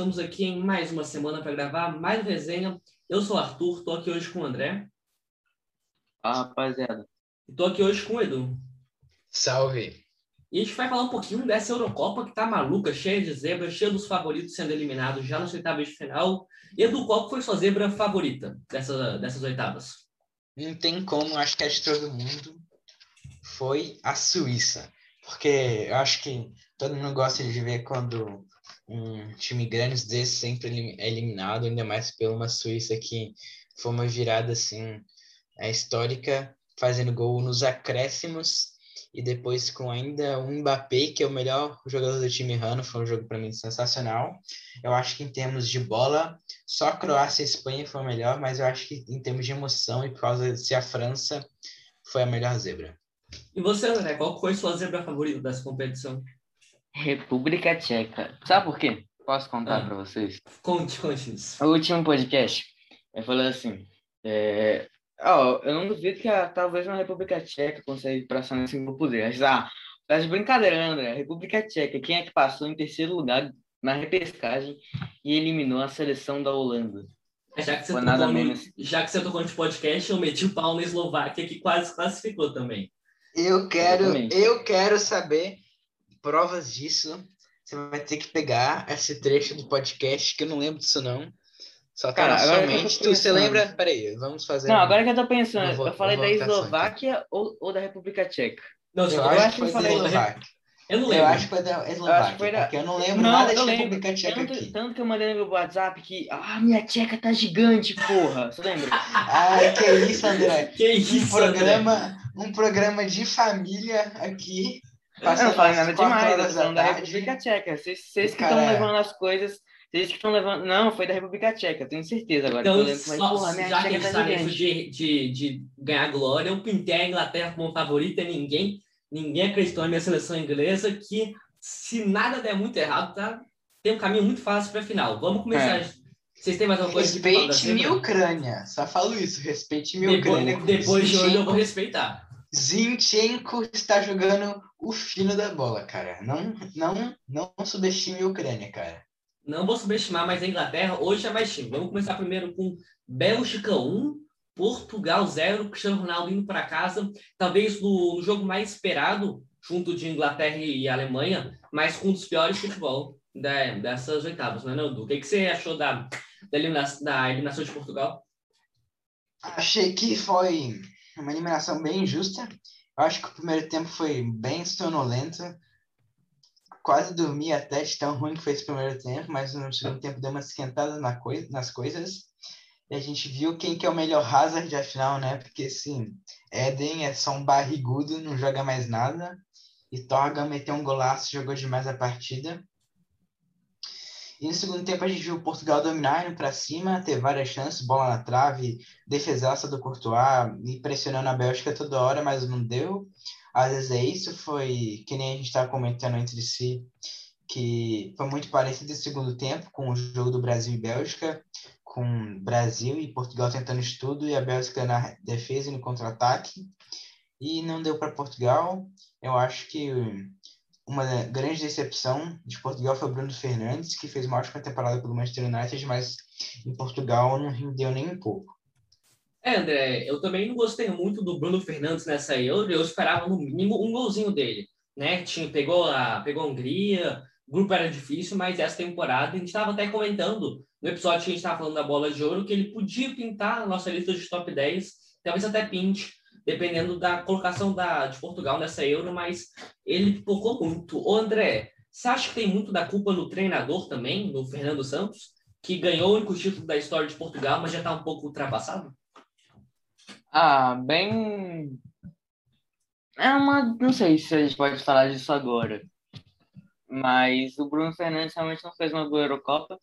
Estamos aqui em mais uma semana para gravar mais resenha. Eu sou o Arthur, estou aqui hoje com o André. Ah, rapaziada. Estou aqui hoje com o Edu. Salve! E a gente vai falar um pouquinho dessa Eurocopa que tá maluca, cheia de zebras, cheia dos favoritos sendo eliminados já nas oitavas de final. Edu, qual foi sua zebra favorita dessa, dessas oitavas? Não tem como, acho que é de todo mundo. Foi a Suíça. Porque eu acho que todo mundo gosta de ver quando um time grande desse sempre é eliminado, ainda mais pela uma Suíça que foi uma virada assim é, histórica, fazendo gol nos acréscimos e depois com ainda um Mbappé, que é o melhor jogador do time Rano, foi um jogo para mim sensacional. Eu acho que em termos de bola, só Croácia e Espanha foi melhor, mas eu acho que em termos de emoção e por causa de ser a França, foi a melhor zebra. E você, André, qual foi sua zebra favorita dessa competição? República Tcheca. Sabe por quê? Posso contar Ah. para vocês? Conte, conte isso. O último podcast, eu falei assim, é... ó, eu não duvido que a, talvez uma República Tcheca consiga ir para nesse grupo D. Mas, ah, tá de brincadeira, André. República Tcheca, quem é que passou em terceiro lugar na repescagem e eliminou a seleção da Holanda? Já que, você Foi no, já que você tocou nesse podcast, eu meti o pau na Eslováquia, que quase classificou também. Eu quero, eu quero saber provas disso. Você vai ter que pegar esse trecho do podcast, que eu não lembro disso não. Só tá Cara, agora eu mente. Tu, você lembra? Peraí, vamos fazer. Não, um- agora que eu tô pensando, Uma vo- eu falei da Eslováquia ou, ou da República Tcheca? Não, Eu eu, acho acho que que foi eu da falei- Eslováquia. eu não Eu lembro. acho que foi da Eslováquia, foi da- porque eu não lembro Não, nada eu de lembro. República Tcheca Tanto, aqui. tanto que eu mandei no grupo WhatsApp que, ah, minha tcheca tá gigante, porra. Você lembra? Ai, que isso, André. Que Um isso, André? programa, um programa de família aqui. Eu não falei nada demais, eu tô da da. República Tcheca. Vocês, vocês que estão levando as coisas, vocês que estão levando. Não, foi da República Tcheca, tenho certeza agora. que eu Então, lembro, mas, só- porra, minha já que gente tá de, de, de ganhar glória, eu pintei a Inglaterra como favorita ninguém, ninguém acreditou na minha seleção inglesa, que se nada der muito errado, tá? tem um caminho muito fácil para a final. Vamos começar. É. Vocês têm mais alguma coisa Respeite minha? Ucrânia. Só falo isso. Respeite minha Ucrânia. Depois, depois de hoje eu vou respeitar. Zinchenko está jogando o fino da bola, cara. Não, não, não subestime a Ucrânia, cara. Não vou subestimar mais a Inglaterra. Hoje é mais time. Vamos começar primeiro com Bélgica 1, Portugal 0, Cristiano Ronaldo indo para casa. Talvez no, no jogo mais esperado, junto de Inglaterra e Alemanha, mas com um dos piores futebol da- dessas oitavas, não é, Nando? O que, que você achou da, da, elimina- da eliminação de Portugal? Achei que foi uma eliminação bem injusta. Eu acho que o primeiro tempo foi bem sonolento. Quase dormi até de tão ruim que foi esse primeiro tempo, mas no segundo tempo deu uma esquentada na nas coisas. E a gente viu quem que é o melhor Hazard, afinal, né? Porque, assim, Eden é só um barrigudo, não joga mais nada. E Torgan meteu um golaço, jogou demais a partida. E no segundo tempo a gente viu Portugal dominar, para cima, ter várias chances, bola na trave, defesaça do Courtois, e pressionando a Bélgica toda hora, mas não deu. Às vezes é isso, foi que nem a gente estava comentando entre si, que foi muito parecido esse segundo tempo com o jogo do Brasil e Bélgica, com Brasil e Portugal tentando isso tudo, e a Bélgica na defesa e no contra-ataque. E não deu para Portugal. Eu acho que uma grande decepção de Portugal foi o Bruno Fernandes, que fez uma ótima temporada pelo Manchester United, mas em Portugal não rendeu nem um pouco. É, André, eu também não gostei muito do Bruno Fernandes nessa Euro. Eu esperava no mínimo um golzinho dele, né? Tinha, pegou, a, pegou a Hungria, o grupo era difícil, mas essa temporada a gente estava até comentando no episódio que a gente estava falando da bola de ouro que ele podia pintar a nossa lista de top 10, talvez até pinte, dependendo da colocação da, de Portugal nessa Euro, mas ele pipocou muito. Ô, André, você acha que tem muito da culpa no treinador também, no Fernando Santos, que ganhou o único título da história de Portugal, mas já está um pouco ultrapassado? Ah, bem. É uma. Não sei se a gente pode falar disso agora. Mas o Bruno Fernandes realmente não fez uma boa Eurocopa.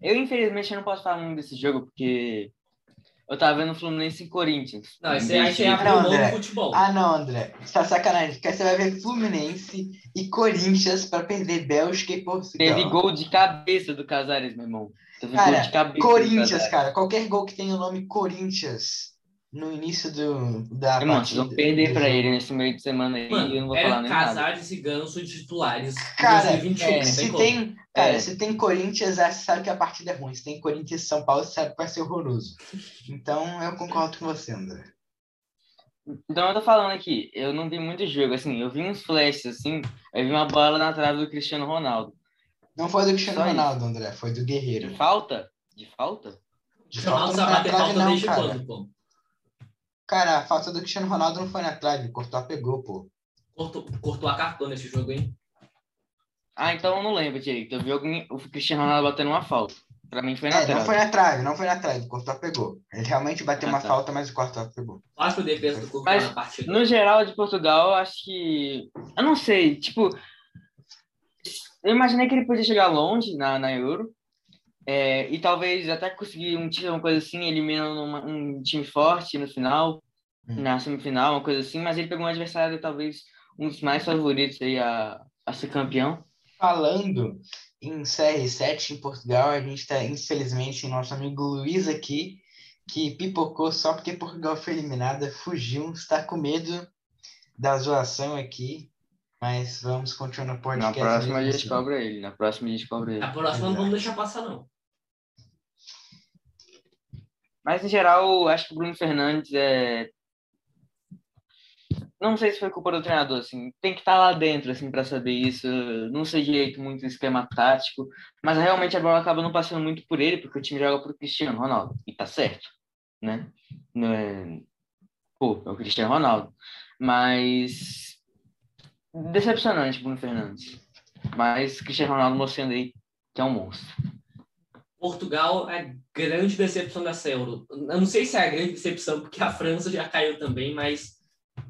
Eu, infelizmente, não posso falar muito desse jogo, porque eu tava vendo Fluminense e Corinthians. Não, esse aí de- abre Não, o novo André. futebol. Ah, não, André. Você tá sacanagem. Porque você vai ver Fluminense e Corinthians para perder Bélgica e Portugal. Teve gol de cabeça do Casares, meu irmão. Teve Cara, gol de cabeça. do Corinthians, cara. Qualquer gol que tenha o nome Corinthians no início do, da Irmão, vocês vão partida. perder pra jogo. ele nesse meio de semana aí e eu não Mano, vou falar nem nada. E Ganso de titulares em Cara, 2021. é, não se tem, cara, É. se tem Corinthians, você sabe que a partida é ruim. Se tem Corinthians e São Paulo, você sabe que vai ser horroroso. Então, eu concordo com você, André. Então eu tô falando aqui, eu não vi muito jogo, assim, eu vi uns flashes, assim, eu vi uma bola na trave do Cristiano Ronaldo. Não foi do Cristiano Só isso. Ronaldo, André, foi do De Guerreiro. falta? De falta? De falta não sabe foi na bater trave, falta não, desde cara. a falta do Cristiano Ronaldo não foi na trave, o Courtois pegou, pô. Cortou, cortou a cartão nesse jogo, hein? Ah, então eu não lembro direito. Eu vi alguém, o Cristiano Ronaldo batendo uma falta. Pra mim foi na É, não trave. foi na trave, não foi na trave, o Courtois pegou. Ele realmente bateu Ah, uma tá. falta, mas o Courtois pegou. Quase que o defesa do corpo Mas, na partida. No geral de Portugal, eu acho que. Eu não sei, tipo. Eu imaginei que ele podia chegar longe na, na Euro. É, e talvez até conseguir um título, uma coisa assim, eliminando uma- um time forte no final, Hum. na semifinal, uma coisa assim. Mas ele pegou um adversário, talvez, um dos mais favoritos aí a, a ser campeão. Falando em CR7 em Portugal, a gente está, infelizmente, em nosso amigo Luiz aqui, que pipocou só porque Portugal foi eliminada, fugiu, está com medo da zoação aqui, mas vamos continuar no Na podcast. próxima a gente assim. cobra ele. Na próxima a gente cobra ele. A próxima não vamos deixar passar, não. Mas, em geral, acho que o Bruno Fernandes é. Não sei se foi culpa do treinador, assim. Tem que estar lá dentro, assim, para saber isso. Não sei direito muito o esquema tático. Mas realmente a bola acaba não passando muito por ele, porque o time joga pro Cristiano Ronaldo. E tá certo, né? Não é... Pô, é o Cristiano Ronaldo. Mas. Decepcionante, Bruno Fernandes. Mas Cristiano Ronaldo mostrando aí que é um monstro. Portugal é a grande decepção dessa Euro. Eu não sei se é a grande decepção, porque a França já caiu também, mas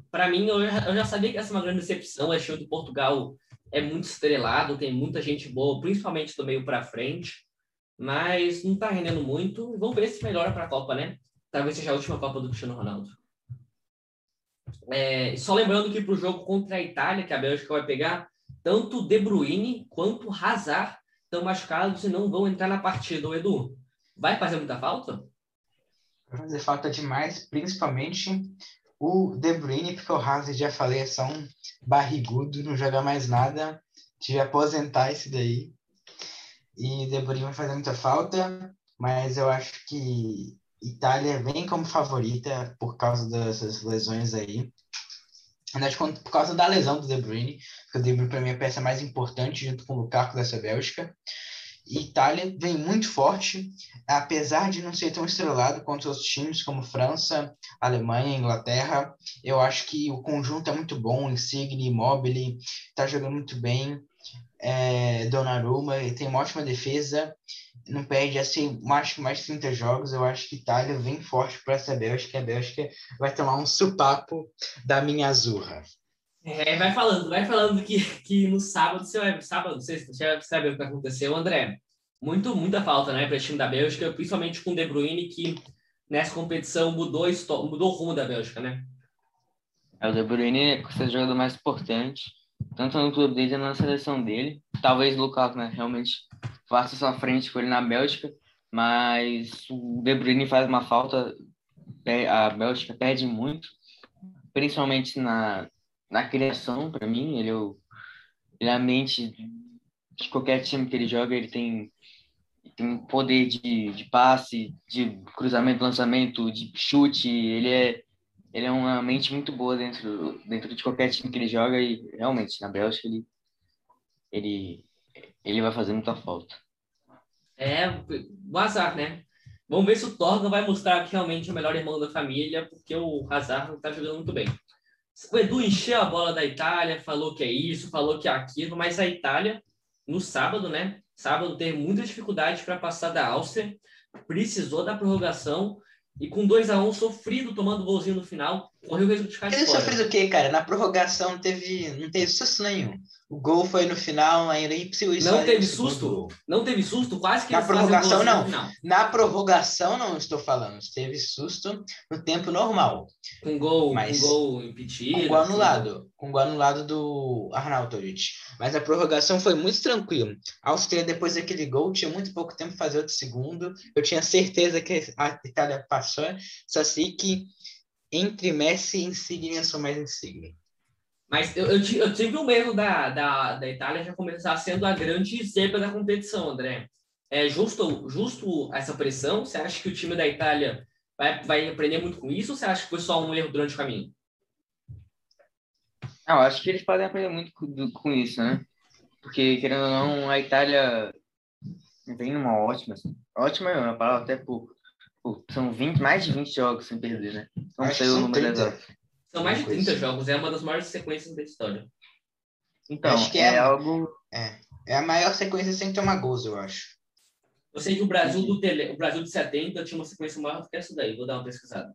para mim eu já, eu já sabia que essa é uma grande decepção. Achei que Portugal é muito estrelado, tem muita gente boa, principalmente do meio para frente, mas não tá rendendo muito. Vamos ver se melhora para a Copa, né? Talvez seja a última Copa do Cristiano Ronaldo. É, só lembrando que para o jogo contra a Itália, que a Bélgica vai pegar, tanto De Bruyne quanto Hazard estão machucados e não vão entrar na partida, o Edu. Vai fazer muita falta? Vai fazer falta demais, principalmente o De Bruyne, porque o Hazard, já falei, é só um barrigudo, não joga mais nada, tive aposentar esse daí. E De Bruyne vai fazer muita falta, mas eu acho que Itália vem como favorita por causa dessas lesões aí. Por causa da lesão do De Bruyne, porque o De Bruyne para mim é a peça mais importante junto com o Lukaku dessa Bélgica. E Itália vem muito forte, apesar de não ser tão estrelado quanto os times como França, Alemanha, Inglaterra. Eu acho que o conjunto é muito bom, Insigne, Immobile, está jogando muito bem. É, Donnarumma ele tem uma ótima defesa, não perde assim, mais, mais de 30 jogos. Eu acho que Itália vem forte para essa Bélgica. A Bélgica vai tomar um supapo da minha azurra. É, vai falando, vai falando que, que no sábado, você vai, sábado, você, você vai saber o que aconteceu, André. Muito, muita falta, né, para o time da Bélgica, principalmente com o De Bruyne, que nessa competição mudou, mudou o rumo da Bélgica, né? É, o De Bruyne é o seu jogador mais importante, tanto no clube dele quanto na seleção dele. Talvez o Lukaku, né, realmente faça sua frente com ele na Bélgica, mas o De Bruyne faz uma falta, a Bélgica perde muito, principalmente na, na criação, para mim. Ele é, ele é a mente de qualquer time que ele joga, ele tem, tem um poder de, de passe, de cruzamento, lançamento, de chute, ele é ele é uma mente muito boa dentro, dentro de qualquer time que ele joga e realmente na Bélgica ele, ele, ele vai fazer muita falta. É, o azar, né? Vamos ver se o Torga vai mostrar que realmente é o melhor irmão da família, porque o Hazard não tá jogando muito bem. O Edu encheu a bola da Itália, falou que é isso, falou que é aquilo, mas a Itália, no sábado, né? Sábado teve muita dificuldade para passar da Áustria, precisou da prorrogação e com 2 a 1 um, sofrido tomando golzinho no final, o ficar de Ele fora. sofreu o quê, cara? Na prorrogação teve, não teve susto nenhum. O gol foi no final, ainda impossível. Não teve susto? Não teve susto? Quase que Na prorrogação, golzinho não. final. Na prorrogação, não estou falando. Teve susto no tempo normal. Com gol, Mas- com gol impedido. Com gol anulado. Com gol anulado do Arnautovic. Mas a prorrogação foi muito tranquilo. A Áustria, depois daquele gol, tinha muito pouco tempo para fazer outro segundo. Eu tinha certeza que a Itália passou. Só sei que entre Messi e Insigne, eu sou mais Insigne. Mas eu, eu, eu tive o medo da, da, da Itália já começar sendo a grande zebra da competição, André. É justo, justo essa pressão? Você acha que o time da Itália vai, vai aprender muito com isso ou você acha que foi só um erro durante o caminho? Não, eu acho que eles podem aprender muito com, com isso, né? Porque, querendo ou não, a Itália vem numa ótima, assim, ótima é uma palavra até pouco. São 20, mais de 20 jogos sem perder, né? Não Acho sei o são número 30. exato. São mais de Uma 30 coisa. jogos, é uma das maiores sequências da história. Então, Acho que é, é- algo... É a maior sequência sem tomar gols, eu acho. Eu sei que o Brasil do tele, o Brasil de 70 tinha uma sequência maior do que essa daí, vou dar uma pesquisada.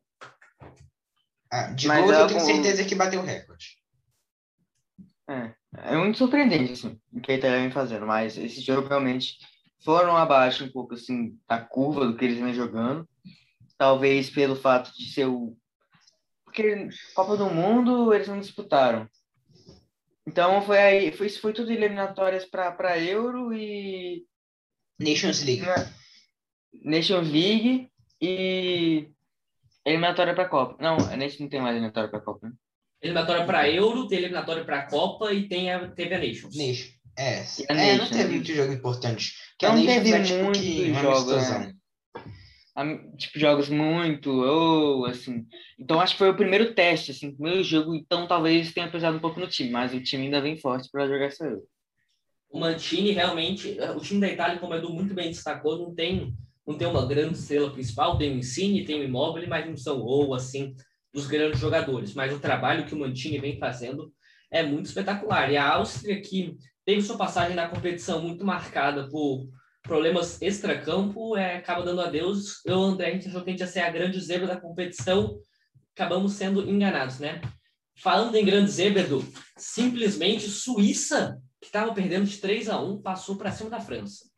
Ah, de Mas gols é eu tenho certeza que bateu o recorde. É, é muito surpreendente, assim, o que a Itália vem fazendo, mas esse jogo realmente foram abaixo um pouco, assim, da curva do que eles vêm jogando. Talvez pelo fato de ser o... Porque Copa do Mundo eles não disputaram. Então foi aí, foi, foi tudo eliminatórias para Euro e Nations League. né, Nations League e eliminatória para Copa. Não, a Nations não tem mais eliminatória para Copa, né? Eliminatória para Euro, tem eliminatória para Copa e tem a, teve a Nations. Nation. É, a é não Nations, teve né? muito jogo importante. Que a Não Nations teve é tipo muito que um jogo, né? Tipo, jogos muito, ou assim. Então acho que foi o primeiro teste, assim, primeiro jogo, então talvez tenha pesado um pouco no time, mas o time ainda vem forte para jogar essa Euro. O Mantini realmente, o time da Itália, como o Edu muito bem destacou, não tem, não tem uma grande estrela principal, tem o Insigne, tem o Immobile, mas não são ou assim dos grandes jogadores. Mas o trabalho que o Mantini vem fazendo é muito espetacular. E a Áustria que teve sua passagem na competição muito marcada por problemas extracampo, é, acaba dando adeus. Eu, André, a gente achou que a gente ia ser a grande zebra da competição, acabamos sendo enganados, né? Falando em grande zebra, Edu, simplesmente Suíça que estava perdendo de 3 a 1 passou para cima da França. O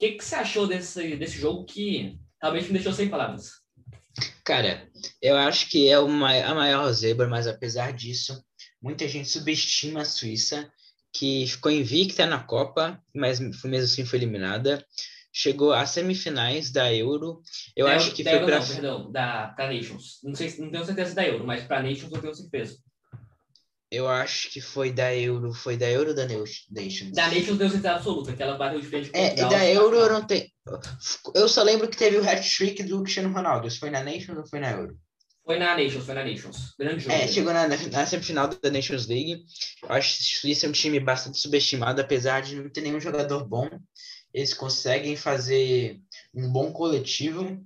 que, que você achou desse, desse jogo que realmente me deixou sem palavras? Cara, eu acho que é uma, a maior zebra, mas apesar disso, muita gente subestima a Suíça, que ficou invicta na Copa, mas mesmo assim foi eliminada. Chegou às semifinais da Euro. Eu Da acho que foi Euro para não, perdão, da pra Nations. Não sei, se- não tenho certeza da Euro, mas para Nations eu tenho certeza. Eu acho que foi da Euro, foi da Euro ou da Nations? Da Nations eu tenho certeza absoluta, que ela bateu de frente com É, Portugal, da Euro eu não tenho. Eu só lembro que teve o hat-trick do Cristiano Ronaldo. Isso foi na Nations ou foi na Euro? Foi na Nations, foi na Nations. Grande jogo. É, chegou na, na semifinal da Nations League. Eu acho que a Suíça é um time bastante subestimado, apesar de não ter nenhum jogador bom. Eles conseguem fazer um bom coletivo.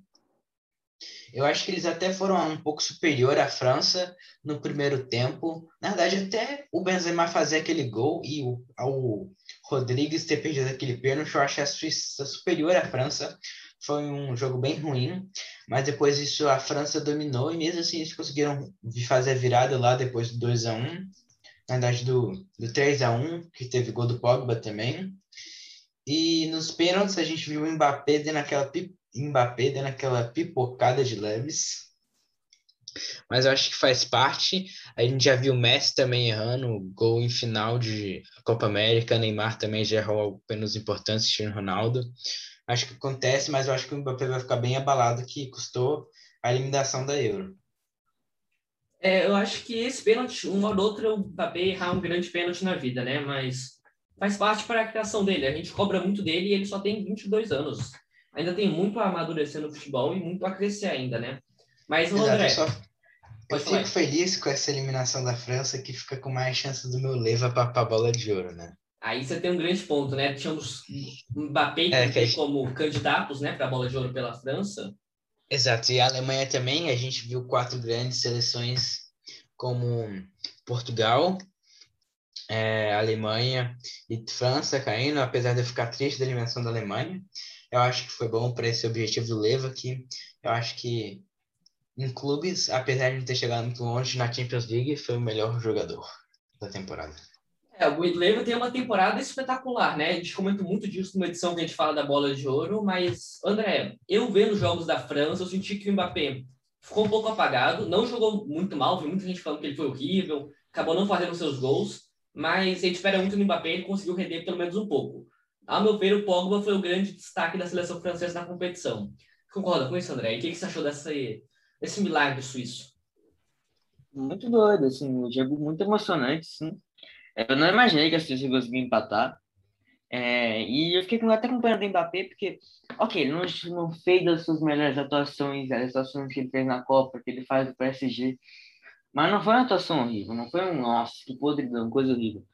Eu acho que eles até foram um pouco superior à França no primeiro tempo. Na verdade, até o Benzema fazer aquele gol e o, ao Rodrigues ter perdido aquele pênalti, eu acho a Suíça superior à França. Foi um jogo bem ruim, mas depois disso a França dominou e mesmo assim eles conseguiram fazer a virada lá depois do 2 a 1 na verdade do, do 3 a 1 que teve gol do Pogba também. E nos pênaltis a gente viu o Mbappé dando aquela, pi- Mbappé dando aquela pipocada de leves. Mas eu acho que faz parte. A gente já viu o Messi também errando gol em final de Copa América. Neymar também já errou pênaltis importantes, Cristiano Ronaldo. Acho que acontece, mas eu acho que o Mbappé vai ficar bem abalado, que custou a eliminação da Euro. É, eu acho que esse pênalti, um ou outro, o Mbappé errar um grande pênalti na vida, né? Mas faz parte para a criação dele. A gente cobra muito dele e ele só tem 22 anos. Ainda tem muito a amadurecer no futebol e muito a crescer ainda, né? Mas, Exato, André, eu só- eu fico feliz com essa eliminação da França, que fica com mais chance do meu leva para a bola de ouro, né? Aí você tem um grande ponto, né? Tínhamos Mbappé É, que como candidatos, né, para a bola de ouro pela França. Exato, e a Alemanha também, a gente viu quatro grandes seleções como Portugal, é, Alemanha e França caindo, apesar de eu ficar triste da eliminação da Alemanha. Eu acho que foi bom para esse objetivo do Leva, que eu acho que em clubes, apesar de não ter chegado muito longe na Champions League, foi o melhor jogador da temporada. É, o Guilherme tem uma temporada espetacular, né? A gente comenta muito disso numa edição que a gente fala da bola de ouro, mas, André, eu vendo jogos da França, eu senti que o Mbappé ficou um pouco apagado, não jogou muito mal, vi muita gente falando que ele foi horrível, acabou não fazendo seus gols, mas a gente espera muito no Mbappé, ele conseguiu render pelo menos um pouco. Ao meu ver, o Pogba foi o grande destaque da seleção francesa na competição. Concorda com isso, André? E o que, que você achou dessa, desse milagre suíço? Muito doido, assim, um jogo muito emocionante, sim. Eu não imaginei que a Suíça conseguia empatar. É, e eu fiquei até com pena do Mbappé, porque, ok, ele não, não fez das suas melhores atuações, as atuações que ele fez na Copa, que ele faz do PSG, mas não foi uma atuação horrível, não foi um, nossa, que podridão, coisa horrível.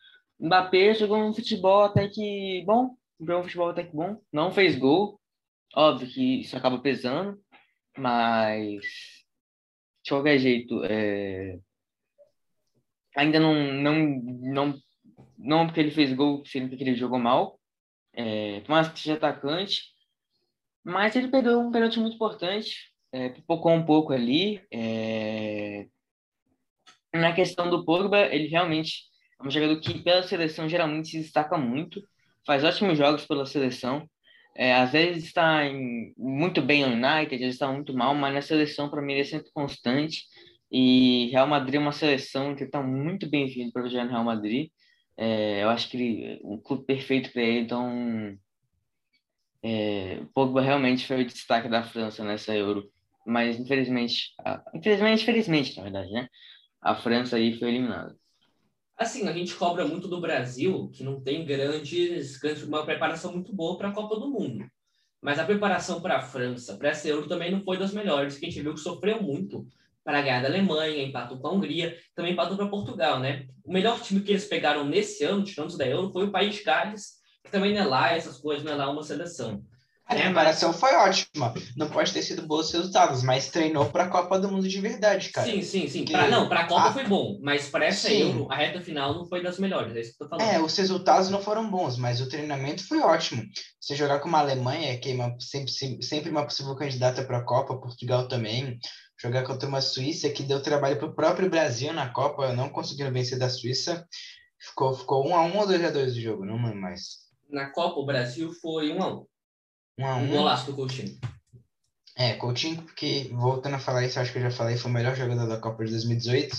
Mbappé jogou um futebol até que bom, jogou um futebol até que bom, não fez gol, óbvio que isso acaba pesando, mas de qualquer jeito, é, ainda não, não, não, não porque ele fez gol, significa que ele jogou mal, é, que seja atacante, mas ele perdeu um pênalti muito importante, é, pipocou um pouco ali. É... Na questão do Pogba, ele realmente é um jogador que pela seleção geralmente se destaca muito, faz ótimos jogos pela seleção, é, às vezes está em, muito bem no United, às vezes está muito mal, mas na seleção para mim ele é sempre constante e Real Madrid é uma seleção que está muito bem-vindo para jogar no Real Madrid. É, eu acho que ele, um clube perfeito para ele, então é, Pogba realmente foi o destaque da França nessa Euro. Mas infelizmente, infelizmente, felizmente, na verdade, né? A França aí foi eliminada. Assim, a gente cobra muito do Brasil, que não tem grandes, grandes uma preparação muito boa para a Copa do Mundo. Mas a preparação para a França, para essa Euro, também não foi das melhores, que a gente viu que sofreu muito para ganhar da Alemanha, empatou com a Hungria, também empatou para Portugal, né? O melhor time que eles pegaram nesse ano, tirando da Euro, foi o País de Gales, que também não é lá essas coisas, não é lá uma seleção. A é, preparação foi ótima. Não pode ter sido bons resultados, mas treinou para a Copa do Mundo de verdade, cara. Sim, sim, sim. Pra, não, para a Copa foi bom, mas para essa sim. Euro, a reta final não foi das melhores, é isso que eu tô falando. É, os resultados não foram bons, mas o treinamento foi ótimo. Você jogar com uma Alemanha, que é uma, sempre, sempre uma possível candidata para a Copa, Portugal também, jogar contra uma Suíça que deu trabalho para o próprio Brasil na Copa, não conseguiram vencer da Suíça. Ficou, ficou 1 a 1 ou 2 a 2 o jogo, não lembro mais. Na Copa, o Brasil foi 1 a 1 1 a 1 Um golaço do Coutinho. É, Coutinho, porque, voltando a falar isso, acho que eu já falei, foi o melhor jogador da Copa de 2018.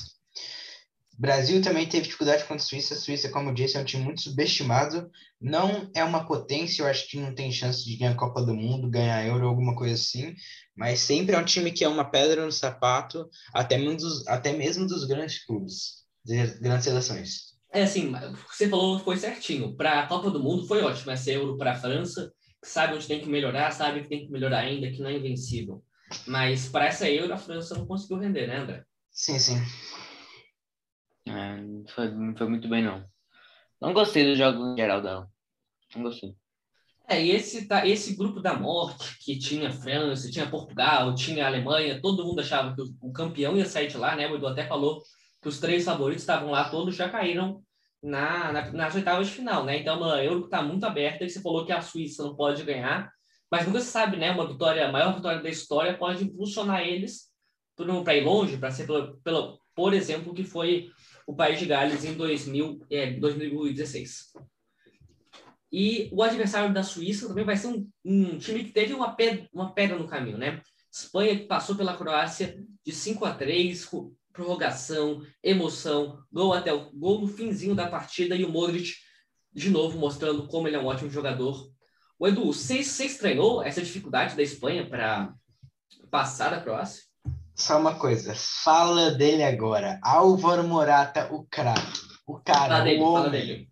Brasil também teve dificuldade contra a Suíça. A Suíça, como eu disse, é um time muito subestimado. Não é uma potência, eu acho que não tem chance de ganhar a Copa do Mundo, ganhar Euro, alguma coisa assim. Mas sempre é um time que é uma pedra no sapato, até mesmo dos, até mesmo dos grandes clubes, das grandes seleções. É assim, você falou foi certinho. Para a Copa do Mundo foi ótimo essa Euro para a França, que sabe onde tem que melhorar, sabe que tem que melhorar ainda, que não é invencível. Mas para essa Euro a França não conseguiu render, né, André? Sim, sim. É, não, foi, foi muito bem, não. Não gostei do jogo em geral dela. Não gostei. É, e esse, tá, esse grupo da morte, que tinha França, tinha Portugal, tinha Alemanha, todo mundo achava que o, o campeão ia sair de lá, né? O Edu até falou que os três favoritos estavam lá, todos já caíram na, na, nas oitavas de final, né? Então, uma Euro está muito aberta, e você falou que a Suíça não pode ganhar, mas nunca se sabe, né? Uma vitória, a maior vitória da história pode impulsionar eles para ir longe, para ser, pelo, pelo, por exemplo, que foi o País de Gales em 2000, é, 2016. E o adversário da Suíça também vai ser um, um time que teve uma pedra, uma pedra no caminho, né? Espanha que passou pela Croácia de 5 a 3, prorrogação, emoção, gol até o gol no finzinho da partida e o Modric de novo mostrando como ele é um ótimo jogador. O Edu, você, estranhou essa dificuldade da Espanha para passar da Croácia? Só uma coisa, fala dele agora. Álvaro Morata, o craque. O cara, fala dele, o homem. Fala dele.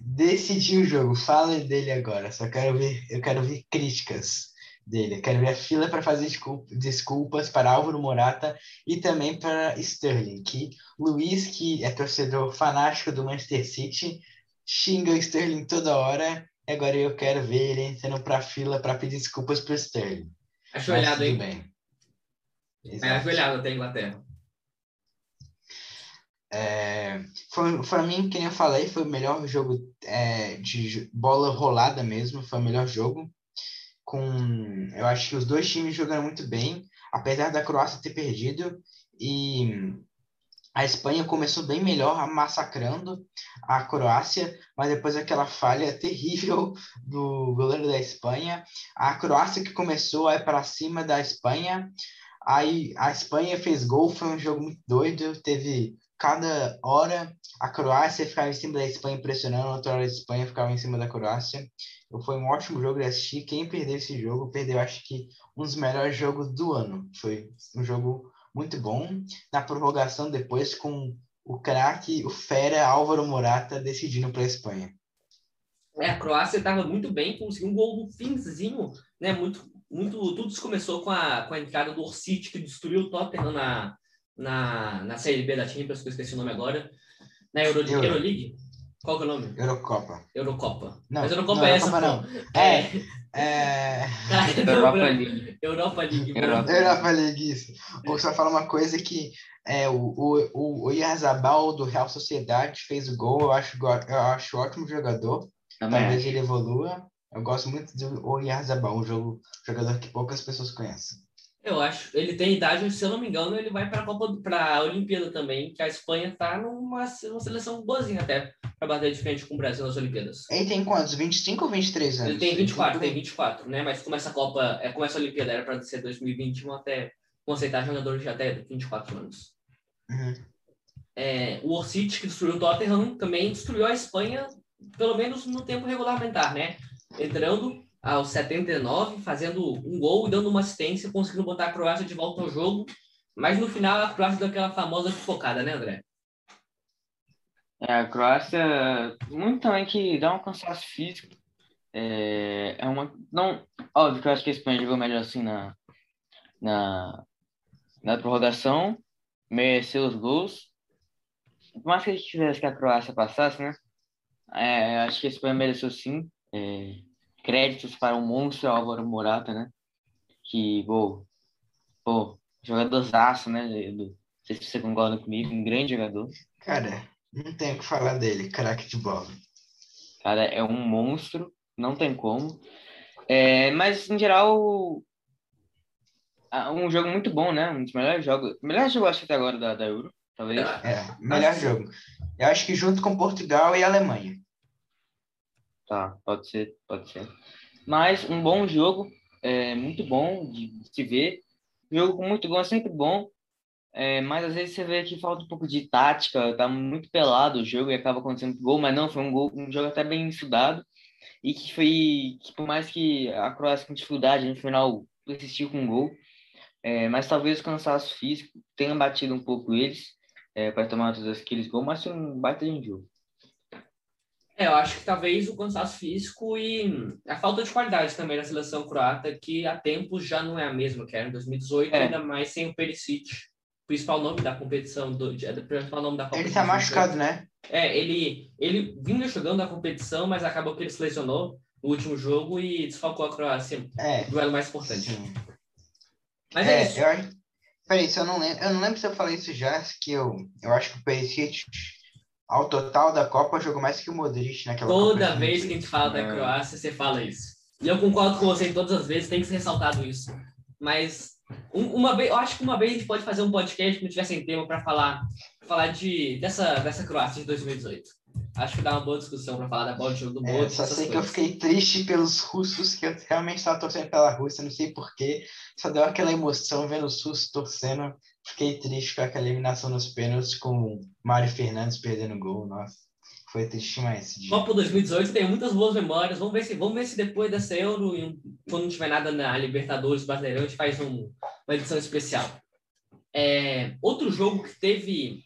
Decidiu o jogo. Fala dele agora. Só quero ver, eu quero ver críticas dele. Eu quero ver a fila para fazer desculpas para Álvaro Morata e também para Sterling. Que Luiz, que é torcedor fanático do Manchester City, xinga o Sterling toda hora. Agora eu quero ver ele entrando para a fila para pedir desculpas para o Sterling. Ajoelhado, hein? Bem. É ajoelhado até a Inglaterra. É, foi para mim, que nem eu falei, foi o melhor jogo é, de bola rolada mesmo, foi o melhor jogo. Com, eu acho que os dois times jogaram muito bem. apesar da Croácia ter perdido, e a Espanha começou bem melhor, massacrando a Croácia, mas depois daquela falha terrível do goleiro da Espanha, a Croácia que começou a ir para cima da Espanha, aí a Espanha fez gol, foi um jogo muito doido, teve cada hora a Croácia ficava em cima da Espanha pressionando, outra hora a Espanha ficava em cima da Croácia. Foi um ótimo jogo de assistir. Quem perdeu esse jogo, perdeu acho que um dos melhores jogos do ano. Foi um jogo muito bom. Na prorrogação, depois, com o craque, o fera Álvaro Morata decidindo para a Espanha. É, a Croácia estava muito bem, conseguiu um gol no finzinho, né? Muito, muito, tudo isso começou com a, com a entrada do Orsic, que destruiu o Tottenham na, na, na Série B da Champions, que eu esqueci o nome agora. Na Euro, Euro. Euroleague? Qual que é o nome? Eurocopa. Eurocopa. Não, Mas Eurocopa não, é essa, Eurocopa pô. É, É. é... Ah, Europa não, League. Europa League. Europa. Europa League, isso. Vou só falar uma coisa que é, o, o, o, Yarzabal do Real Sociedade fez o gol, eu acho, eu acho ótimo jogador, Também talvez acho. ele evolua. Eu gosto muito do Yarzabal, um jogo, jogador que poucas pessoas conhecem. Eu acho. Ele tem idade, se eu não me engano, ele vai para a Copa, para a Olimpíada também, que a Espanha tá numa uma seleção boazinha até para bater de frente com o Brasil nas Olimpíadas. Ele tem quantos? 25 ou 23 anos? Ele tem 24, tem 24, né? Mas como essa Copa, é, como essa Olimpíada era para ser 2021, até conceitar jogadores de até 24 anos. Uhum. É, o Orsic, que destruiu o Tottenham, também destruiu a Espanha, pelo menos no tempo regulamentar, né? Entrando aos 79, fazendo um gol e dando uma assistência, conseguindo botar a Croácia de volta ao jogo. Mas no final a Croácia deu aquela famosa focada, né, André? É, a Croácia, muito também que dá um cansaço físico. É, é uma. Não, óbvio que eu acho que a Espanha jogou melhor assim na, na, na prorrogação, mereceu os gols. Por mais que a gente tivesse que a Croácia passasse, né? É, acho que a Espanha mereceu sim. É, créditos para o monstro Álvaro Morata, né? Que, pô, pô jogadorzaço, né? Não sei se você concorda comigo, um grande jogador. Cara, não tenho o que falar dele, craque de bola. Cara, é um monstro, não tem como. É, mas, em geral, um jogo muito bom, né? Um dos melhores jogos. Melhor jogo, acho que até agora da, da Euro, talvez. É, melhor Acho- jogo. Eu acho que junto com Portugal e Alemanha. Tá, pode ser, pode ser. Mas um bom jogo, é muito bom de se ver. Jogo muito gol é sempre bom. É, mas às vezes você vê que falta um pouco de tática, tá muito pelado o jogo e acaba acontecendo gol, mas não, foi um gol, um jogo até bem estudado e que foi, que por mais que a Croácia com dificuldade no final persistiu com um gol, é, mas talvez o cansaço físico tenha batido um pouco eles é, para tomar todos aqueles gols, mas foi um baita de um jogo. É, eu acho que talvez o cansaço físico e a falta de qualidade também da seleção croata, que há tempos já não é a mesma que era em 2018, É. ainda mais sem o Perisic, principal nome da competição, do, é, principal nome da Copa Ele tá 2018. machucado, né? É, ele, ele vinha jogando a competição, mas acabou que ele se lesionou no último jogo e desfalcou a Croácia, É. o duelo mais importante. Sim. Mas é, É, isso. eu. Peraí, eu não lembro. Eu não lembro se eu falei isso já, que eu, eu acho que o Perisic, ao total da Copa, jogou mais que o Modric naquela Copa. Toda de vez que a 2018. gente fala da É. Croácia, você fala isso. E eu concordo com você todas as vezes, tem que ser ressaltado isso. Mas um- uma vez, eu acho que uma vez a gente pode fazer um podcast que não tiver sem tema para falar, falar de, dessa, dessa Croácia de 2018. Acho que dá uma boa discussão para falar da bola de jogo do É, Modric, só essas sei que eu coisas. fiquei triste pelos russos, que eu realmente estava torcendo pela Rússia, não sei porquê. Só deu aquela emoção vendo os russos torcendo. Fiquei triste com aquela eliminação nos pênaltis com o Mário Fernandes perdendo gol. Nossa, foi triste demais esse dia. Copa 2018 tem muitas boas memórias. Vamos ver se, vamos ver se depois dessa Euro, quando não tiver nada na Libertadores Brasileirão, a gente faz um- uma edição especial. É, outro jogo que teve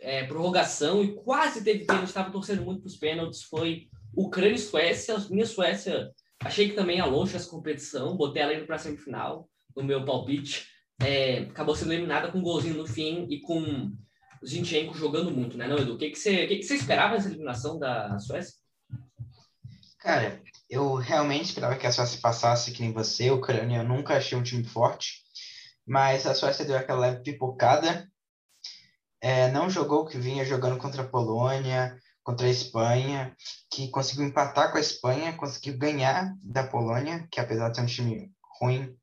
é, prorrogação e quase teve pênalti, estava torcendo muito para os pênaltis, foi Ucrânia e Suécia. Minha Suécia, achei que também ia longe essa competição, botei ela indo para a semifinal no meu palpite. É, acabou sendo eliminada com um golzinho no fim e com Zinchenko jogando muito, né, não, Edu? O que, que, você, que, que você esperava dessa eliminação da Suécia? Cara, eu realmente esperava que a Suécia passasse que nem você. A Ucrânia eu nunca achei um time forte, mas a Suécia deu aquela leve pipocada. É, não jogou o que vinha jogando contra a Polônia, contra a Espanha, que conseguiu empatar com a Espanha, conseguiu ganhar da Polônia, que apesar de ser um time ruim,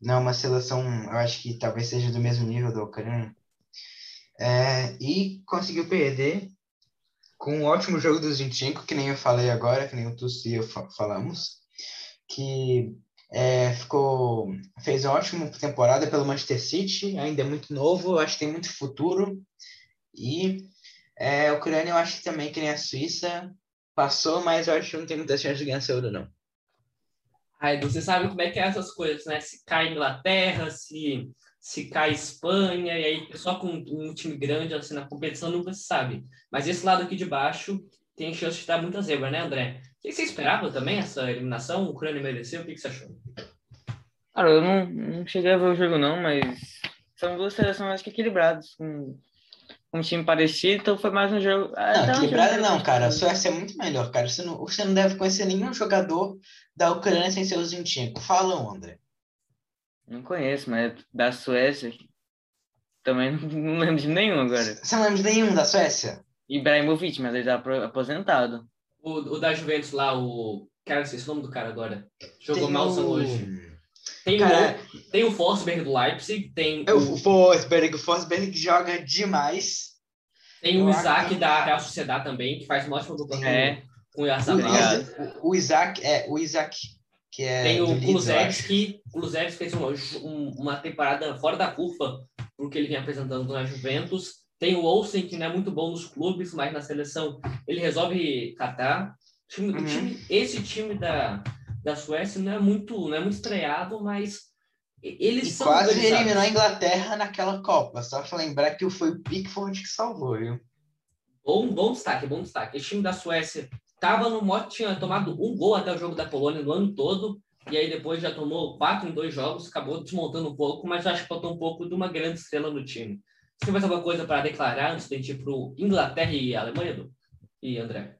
não é uma seleção, eu acho que talvez seja do mesmo nível da Ucrânia. É, e conseguiu perder com um ótimo jogo dos 25, que nem eu falei agora, que nem o Tussi falamos, que é, ficou, fez ótima temporada pelo Manchester City, ainda é muito novo, acho que tem muito futuro. E é, a Ucrânia, eu acho também, que nem a Suíça, passou, mas eu acho que não tem muita chance de ganhar esse ouro, não. Aí você sabe como é que é essas coisas, né? Se cai Inglaterra, se, se cai Espanha, e aí só com um time grande assim na competição nunca se sabe. Mas esse lado aqui de baixo tem chance de dar muita zebra, né, André? O que você esperava também, essa eliminação? O Ucrânia mereceu? O que você achou? Cara, eu não, não cheguei a ver o jogo não, mas são duas seleções acho que equilibradas, com um time parecido, então foi mais um jogo. Ah, não, então, equilibrado não, cara. A Suécia é muito melhor, cara. Você não, você não deve conhecer nenhum jogador da Ucrânia sem ser o Zinchenko. Fala, André. Não conheço, mas da Suécia também não lembro de nenhum agora. Você não lembra de nenhum da Suécia? Ibrahimovic, mas ele tá aposentado. O, o da Juventus lá, o. Cara, não sei se é o nome do cara agora. Jogou mal o... hoje. Tem, Cara, o, tem o Forsberg do Leipzig, tem é o, o Forsberg, o Forsberg joga demais. Tem o Isaac da Real Sociedade também, que faz uma ótima dupla é. com o Yazar. O, o, Isaac, é, o Isaac, que é Tem o Kulusevski, Kulusevski fez uma, uma temporada fora da curva, porque ele vem apresentando na Juventus. Tem o Olsen, que não é muito bom nos clubes, mas na seleção ele resolve catar. Time, uhum. time, esse time da, da Suécia não é muito, não é muito estreado, mas eles e são quase eliminou a Inglaterra naquela Copa. Só para lembrar que foi o Pickford que salvou, viu? Bom, bom destaque, bom destaque. Esse time da Suécia estava no modo, tinha tomado um gol até o jogo da Polônia no ano todo, e aí depois já tomou quatro em dois jogos, acabou desmontando um pouco, mas acho que faltou um pouco de uma grande estrela no time. Tem mais alguma coisa para declarar antes de ir para Inglaterra e Alemanha, do? E André?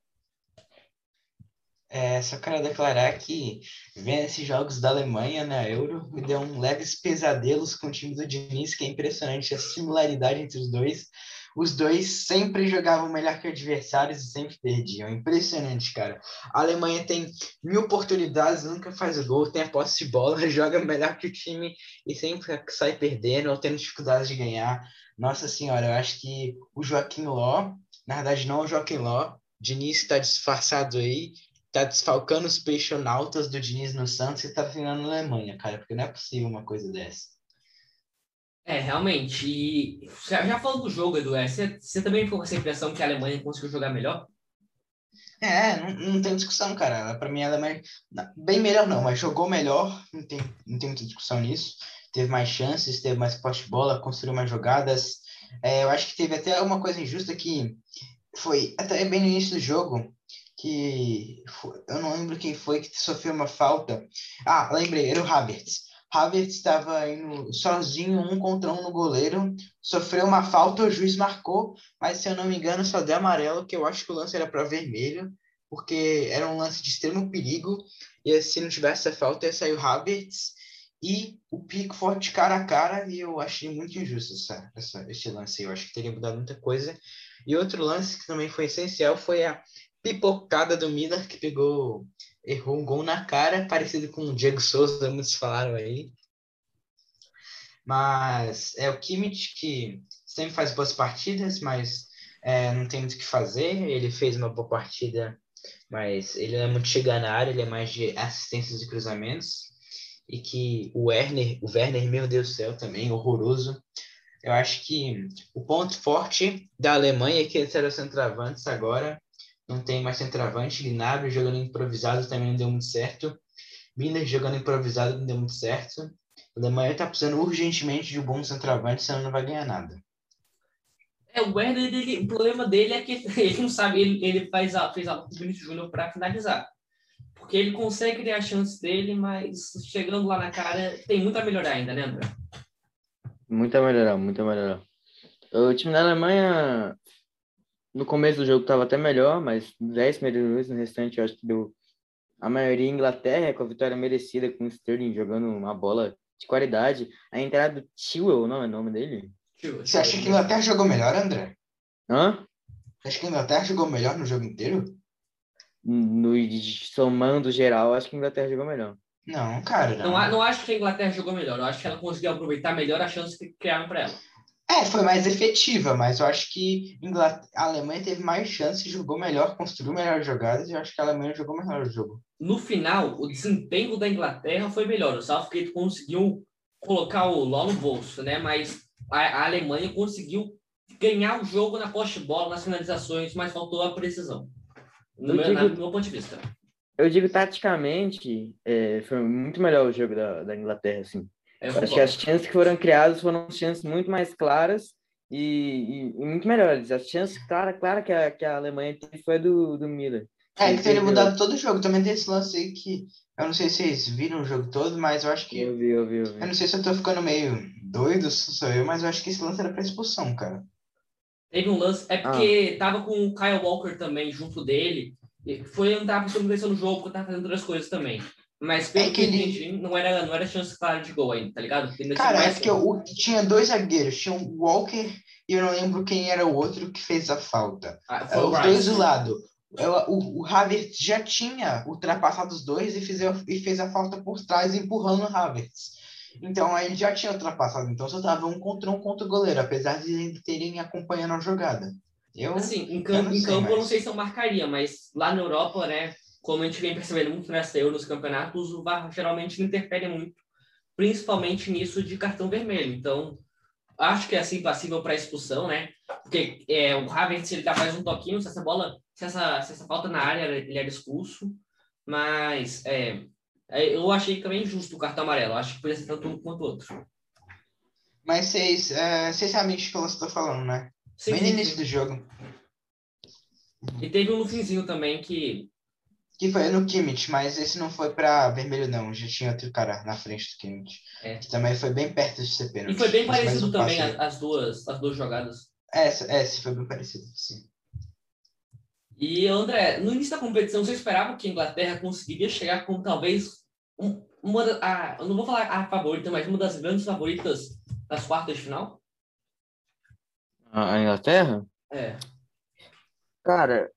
É, só quero declarar que vendo esses jogos da Alemanha na Euro, me deu um leves pesadelos com o time do Diniz, que é impressionante a similaridade entre os dois. Os dois sempre jogavam melhor que adversários e sempre perdiam. Impressionante, cara. A Alemanha tem mil oportunidades, nunca faz gol, tem a posse de bola, joga melhor que o time e sempre sai perdendo ou tendo dificuldades de ganhar. Nossa senhora, eu acho que o Joaquim Ló, na verdade não o Joaquim Ló, Diniz está disfarçado aí tá desfalcando os peixonautas do Diniz no Santos e tá treinando na Alemanha, cara, porque não é possível uma coisa dessa. É, realmente. E já falou do jogo, Edu, é, você, você também ficou com essa impressão que a Alemanha conseguiu jogar melhor? É, não, não tem discussão, cara. Para mim, a Alemanha. Bem melhor não, mas jogou melhor, não tem, não tem muita discussão nisso. Teve mais chances, teve mais poste bola, construiu mais jogadas. É, eu acho que teve até uma coisa injusta que foi até bem no início do jogo que eu não lembro quem foi que sofreu uma falta. Ah, lembrei, era o Havertz. Havertz estava indo sozinho, um contra um no goleiro, sofreu uma falta, o juiz marcou, mas se eu não me engano só deu amarelo, que eu acho que o lance era para vermelho, porque era um lance de extremo perigo, e se não tivesse essa falta ia sair o Havertz e o Pickford cara a cara, e eu achei muito injusto essa, essa, esse lance, eu acho que teria mudado muita coisa. E outro lance que também foi essencial foi a pipocada do Miller, que pegou, errou um gol na cara, parecido com o Diego Souza, muitos falaram aí. Mas é o Kimmich que sempre faz boas partidas, mas é, não tem muito o que fazer. Ele fez uma boa partida, mas ele é muito chegar na área, ele é mais de assistências e cruzamentos. E que o Werner, o Werner, meu Deus do céu, também, horroroso. Eu acho que o ponto forte da Alemanha é que eles eram centroavantes agora não tem mais centroavante. Gnabry jogando improvisado também não deu muito certo. Miller jogando improvisado não deu muito certo. A Alemanha está precisando urgentemente de um bom centroavante, senão não vai ganhar nada. É, o Werner, ele, o problema dele é que ele não sabe, ele, ele faz a, fez algo com o Vinícius Júnior para finalizar. Porque ele consegue criar a chance dele, mas chegando lá na cara, tem muito a melhorar ainda, né, André? Muito a melhorar, muito a melhorar. O time da Alemanha no começo do jogo estava até melhor, mas 10 primeiros minutos, no restante eu acho que deu a maioria em Inglaterra, com a vitória merecida, com o Sterling jogando uma bola de qualidade. A entrada do Chilwell, não é o nome dele? Você acha que a Inglaterra jogou melhor, André? Hã? Você acha que a Inglaterra jogou melhor no jogo inteiro? No, somando geral, acho que a Inglaterra jogou melhor. Não, cara. Não. Não, não acho que a Inglaterra jogou melhor. Eu acho que ela conseguiu aproveitar melhor a chance que criaram para ela. É, foi mais efetiva, mas eu acho que a Alemanha teve mais chances, jogou melhor, construiu melhores jogadas e eu acho que a Alemanha jogou melhor o jogo. No final, o desempenho da Inglaterra foi melhor. O Southgate conseguiu colocar o LOL no bolso, né? Mas a, a Alemanha conseguiu ganhar o jogo na poste bola, nas finalizações, mas faltou a precisão. No, meu, digo, na, no meu ponto de vista. Eu digo taticamente, é, foi muito melhor o jogo da, da Inglaterra, assim. É, acho que as chances que foram criadas foram chances muito mais claras e, e, e muito melhores. As chances clara, clara que a, que a Alemanha teve foi do, do Miller. É, que teria mudado todo o jogo. Também tem esse lance aí que eu não sei se vocês viram o jogo todo, mas eu acho que. Eu vi, eu vi, eu vi. Eu não sei se eu tô ficando meio doido, sou eu, mas eu acho que esse lance era pra expulsão, cara. Teve um lance. É porque ah. tava com o Kyle Walker também junto dele. Foi, eu não tava prestando atenção no jogo, porque eu tava fazendo outras coisas também. Mas pelo é que, ele... entendi, não era, não era chance clara de gol ainda, tá ligado? Cara, é que eu, tinha dois zagueiros, tinha o Walker e eu não lembro quem era o outro que fez a falta. Ah, é, os dois do lado. O, o Havertz já tinha ultrapassado os dois e fez, e fez a falta por trás, empurrando o Havertz. Então aí ele já tinha ultrapassado. Então só tava um contra um contra o goleiro, apesar de eles terem acompanhando a jogada. Eu, assim, em campo, eu em campo eu não sei se eu marcaria, mas lá na Europa, né, como a gente vem percebendo muito nessa Euro, nos campeonatos, o VAR geralmente não interfere muito, principalmente nisso de cartão vermelho. Então, acho que é assim passível para expulsão, né? Porque é, o Havertz ele dá mais um toquinho, se essa bola, se essa, se essa falta na área, ele era expulso. Mas é, é eu achei também justo o cartão amarelo. Acho que podia ser tanto um quanto outro. Mas vocês, uh, vocês sabem de que eu estou falando, né? Sim, Bem no início do jogo. E teve um no finzinho também que que foi no Kimmich, mas esse não foi para vermelho, não. Já tinha outro cara na frente do Kimmich. É. Que também foi bem perto de ser pênalti. E foi bem parecido também as duas, as duas jogadas. É, é, foi bem parecido, sim. E, André, no início da competição, você esperava que a Inglaterra conseguiria chegar com talvez um, uma a, eu não vou falar a favorita, mas uma das grandes favoritas das quartas de final? A Inglaterra? É. Cara,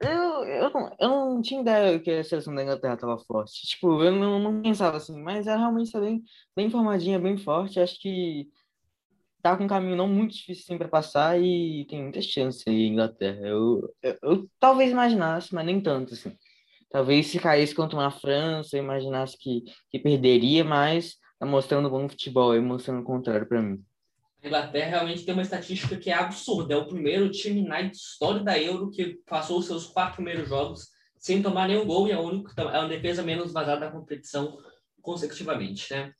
eu, eu, não, eu não tinha ideia que a seleção da Inglaterra estava forte. Tipo, eu não, não pensava assim, mas ela realmente está bem, bem formadinha, bem forte. Acho que tá com um caminho não muito difícil assim, para passar e tem muitas chances aí, Inglaterra. Eu, eu, eu, talvez imaginasse, mas nem tanto, assim. Talvez se caísse contra uma França, eu imaginasse que, que perderia, mas tá mostrando bom futebol e mostrando o contrário para mim. A Inglaterra realmente tem uma estatística que é absurda. É o primeiro time na história da Euro que passou os seus quatro primeiros jogos sem tomar nenhum gol e é, único, é uma defesa menos vazada da competição consecutivamente, né?